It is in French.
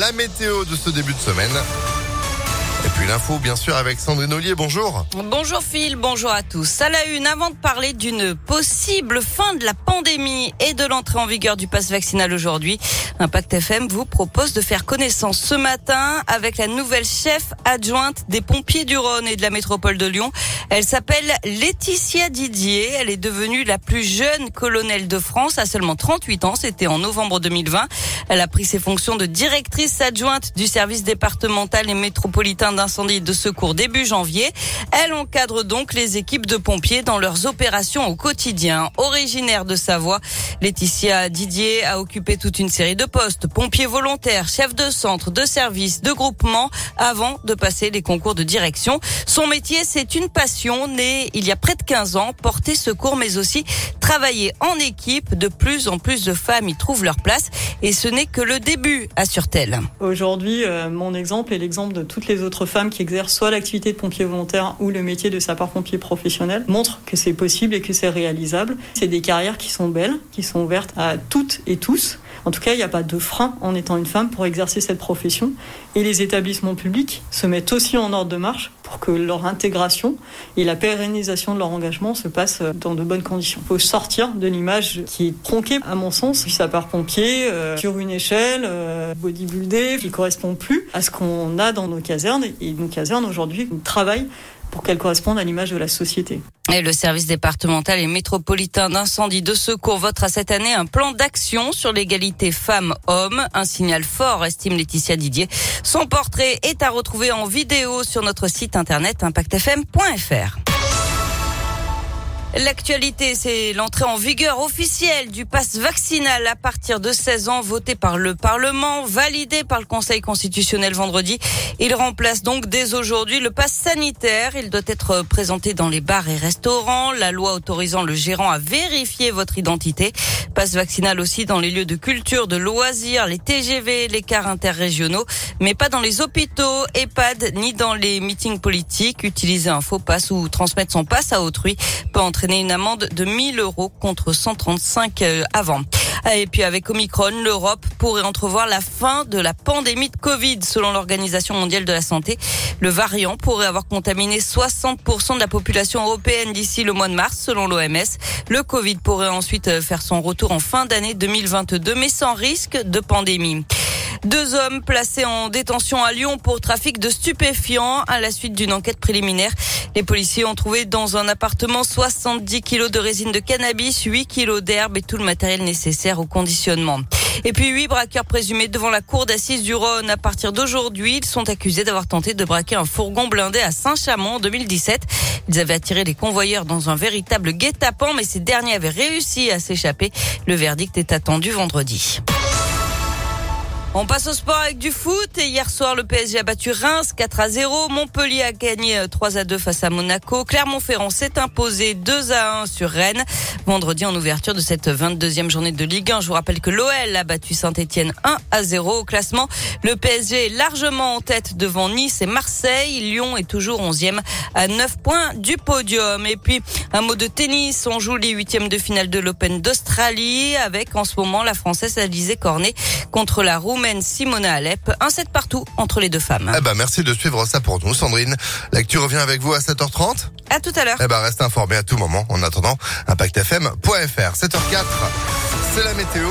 la météo de ce début de semaine. L'info, bien sûr, avec Sandrine. Bonjour. Bonjour Phil, bonjour à tous. À la une, avant de parler d'une possible fin de la pandémie et de l'entrée en vigueur du pass vaccinal aujourd'hui, Impact FM vous propose de faire connaissance ce matin avec la nouvelle chef adjointe des pompiers du Rhône et de la métropole de Lyon. Elle s'appelle Laetitia Didier. Elle est devenue la plus jeune colonelle de France à seulement 38 ans. C'était en novembre 2020. Elle a pris ses fonctions de directrice adjointe du service départemental et métropolitain de secours début janvier. Elle encadre donc les équipes de pompiers dans leurs opérations au quotidien. Originaire de Savoie, Laetitia Didier a occupé toute une série de postes, pompier volontaire, chef de centre, de service, de groupement, avant de passer les concours de direction. Son métier, c'est une passion née il y a près de 15 ans, porter secours, mais aussi travailler en équipe. De plus en plus de femmes y trouvent leur place et ce n'est que le début, assure-t-elle. Aujourd'hui, euh, mon exemple est l'exemple de toutes les autres femmes qui exercent soit l'activité de pompier volontaire ou le métier de sapeur-pompier professionnel montrent que c'est possible et que c'est réalisable. C'est des carrières qui sont belles, qui sont ouvertes à toutes et tous. En tout cas, il n'y a pas de frein en étant une femme pour exercer cette profession. Et les établissements publics se mettent aussi en ordre de marche pour que leur intégration et la pérennisation de leur engagement se passent dans de bonnes conditions. Il faut sortir de l'image qui est tronquée, à mon sens, du sapeur-pompier euh, sur une échelle euh, bodybuildée qui correspond plus à ce qu'on a dans nos casernes. Et nos casernes aujourd'hui travaillent pour qu'elles correspondent à l'image de la société. Et le service départemental et métropolitain d'incendie de secours votera cette année un plan d'action sur l'égalité femmes-hommes. Un signal fort, estime Laetitia Didier. Son portrait est à retrouver en vidéo sur notre site internet impactfm.fr. L'actualité, c'est l'entrée en vigueur officielle du pass vaccinal à partir de 16 ans, voté par le Parlement, validé par le Conseil constitutionnel vendredi. Il remplace donc dès aujourd'hui le pass sanitaire. Il doit être présenté dans les bars et restaurants. La loi autorisant le gérant à vérifier votre identité. Passe vaccinal aussi dans les lieux de culture, de loisirs, les TGV, les cars interrégionaux, mais pas dans les hôpitaux, EHPAD, ni dans les meetings politiques. Utiliser un faux pass ou transmettre son pass à autrui peut entraîner une amende de 1000 euros contre 135 euh, avant. Et puis avec Omicron, l'Europe pourrait entrevoir la fin de la pandémie de Covid. Selon l'Organisation mondiale de la santé, le variant pourrait avoir contaminé 60% de la population européenne d'ici le mois de mars, selon l'OMS. Le Covid pourrait ensuite euh, faire son retour en fin d'année 2022, mais sans risque de pandémie. Deux hommes placés en détention à Lyon pour trafic de stupéfiants à la suite d'une enquête préliminaire. Les policiers ont trouvé dans un appartement 70 kilos de résine de cannabis, 8 kilos d'herbe et tout le matériel nécessaire au conditionnement. Et puis huit braqueurs présumés devant la cour d'assises du Rhône. À partir d'aujourd'hui, ils sont accusés d'avoir tenté de braquer un fourgon blindé à Saint-Chamond en 2017. Ils avaient attiré les convoyeurs dans un véritable guet-apens, mais ces derniers avaient réussi à s'échapper. Le verdict est attendu vendredi. On passe au sport avec du foot. Et hier soir, le PSG a battu Reims 4 à 0. Montpellier a gagné 3 euh, à 2 face à Monaco. Clermont-Ferrand s'est imposé 2 à 1 sur Rennes. Vendredi, en ouverture de cette 22e journée de Ligue 1, je vous rappelle que l'OL a battu Saint-Etienne 1 à 0 au classement. Le PSG est largement en tête devant Nice et Marseille. Lyon est toujours 11e à 9 points du podium. Et puis, un mot de tennis. On joue les huitièmes de finale de l'Open d'Australie avec en ce moment la Française Alizé Cornet contre la Roumaine Simona Alep. Un set partout entre les deux femmes. Eh ben, merci de suivre ça pour nous, Sandrine. L'actu revient avec vous à 7h30. À tout à l'heure. Eh ben, restez informés à tout moment. En attendant, impactfm.fr. 7h04, c'est la météo.